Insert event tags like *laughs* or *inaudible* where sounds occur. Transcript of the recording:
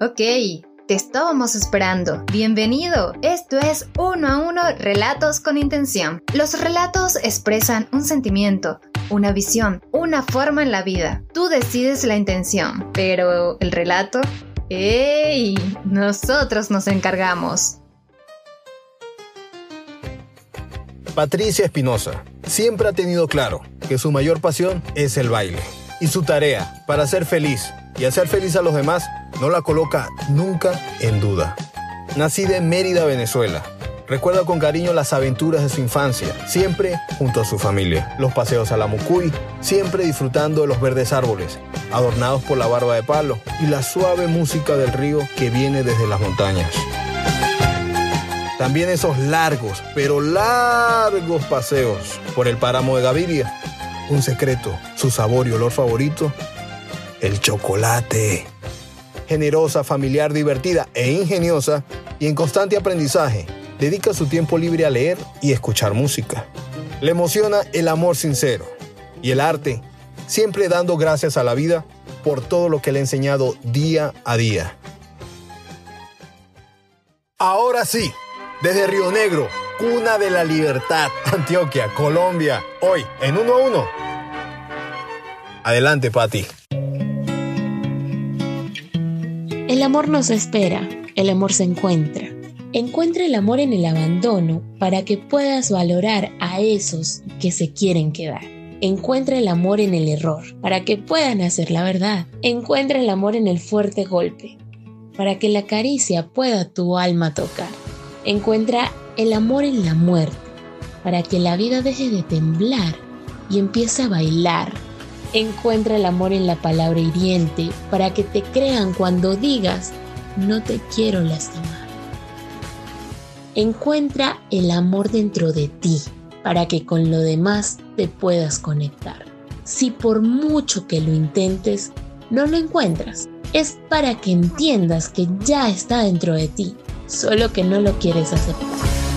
Ok, te estábamos esperando. Bienvenido. Esto es uno a uno Relatos con Intención. Los relatos expresan un sentimiento, una visión, una forma en la vida. Tú decides la intención, pero el relato... ¡Ey! Nosotros nos encargamos. Patricia Espinosa siempre ha tenido claro que su mayor pasión es el baile. Y su tarea para ser feliz y hacer feliz a los demás no la coloca nunca en duda. Nacida en Mérida, Venezuela, recuerda con cariño las aventuras de su infancia, siempre junto a su familia. Los paseos a la Mucuy, siempre disfrutando de los verdes árboles, adornados por la barba de palo y la suave música del río que viene desde las montañas. También esos largos, pero largos paseos por el páramo de Gaviria. Un secreto, su sabor y olor favorito, el chocolate. Generosa, familiar, divertida e ingeniosa y en constante aprendizaje, dedica su tiempo libre a leer y escuchar música. Le emociona el amor sincero y el arte, siempre dando gracias a la vida por todo lo que le ha enseñado día a día. Ahora sí, desde Río Negro, cuna de la libertad, *laughs* Antioquia, Colombia, hoy en uno a uno. Adelante, Patti. El amor no se espera, el amor se encuentra. Encuentra el amor en el abandono para que puedas valorar a esos que se quieren quedar. Encuentra el amor en el error para que puedan hacer la verdad. Encuentra el amor en el fuerte golpe para que la caricia pueda tu alma tocar. Encuentra el amor en la muerte para que la vida deje de temblar y empiece a bailar Encuentra el amor en la palabra hiriente para que te crean cuando digas, no te quiero lastimar. Encuentra el amor dentro de ti para que con lo demás te puedas conectar. Si por mucho que lo intentes, no lo encuentras, es para que entiendas que ya está dentro de ti, solo que no lo quieres aceptar.